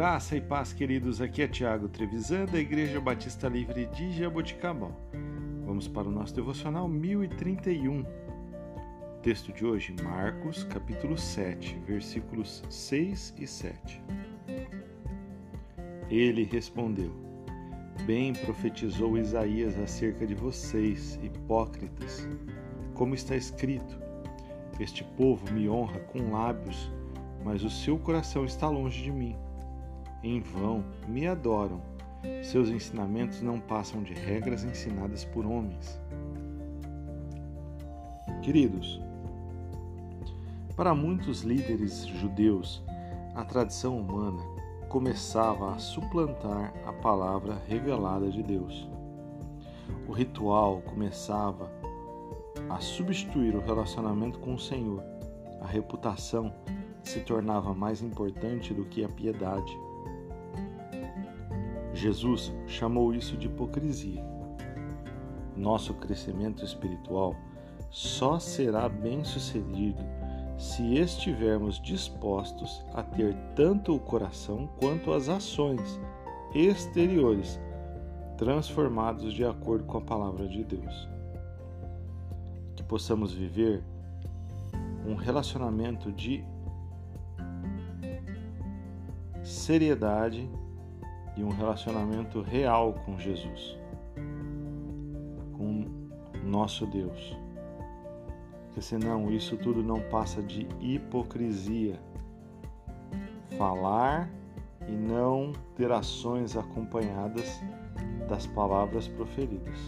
Graça e paz, queridos. Aqui é Tiago Trevisan, da Igreja Batista Livre de Jaboticabal. Vamos para o nosso devocional 1031. Texto de hoje, Marcos, capítulo 7, versículos 6 e 7. Ele respondeu: Bem profetizou Isaías acerca de vocês, hipócritas, como está escrito: Este povo me honra com lábios, mas o seu coração está longe de mim em vão me adoram. Seus ensinamentos não passam de regras ensinadas por homens. Queridos, para muitos líderes judeus, a tradição humana começava a suplantar a palavra revelada de Deus. O ritual começava a substituir o relacionamento com o Senhor. A reputação se tornava mais importante do que a piedade. Jesus chamou isso de hipocrisia. Nosso crescimento espiritual só será bem-sucedido se estivermos dispostos a ter tanto o coração quanto as ações exteriores transformados de acordo com a palavra de Deus. Que possamos viver um relacionamento de seriedade e um relacionamento real com Jesus, com nosso Deus. Porque senão isso tudo não passa de hipocrisia. Falar e não ter ações acompanhadas das palavras proferidas.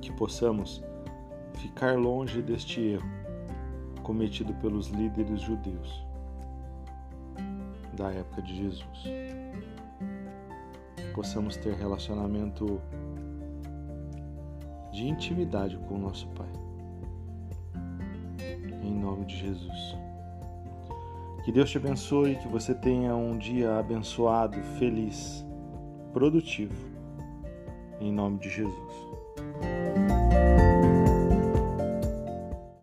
Que possamos ficar longe deste erro cometido pelos líderes judeus da época de Jesus. Possamos ter relacionamento de intimidade com o nosso Pai. Em nome de Jesus. Que Deus te abençoe, que você tenha um dia abençoado, feliz, produtivo. Em nome de Jesus.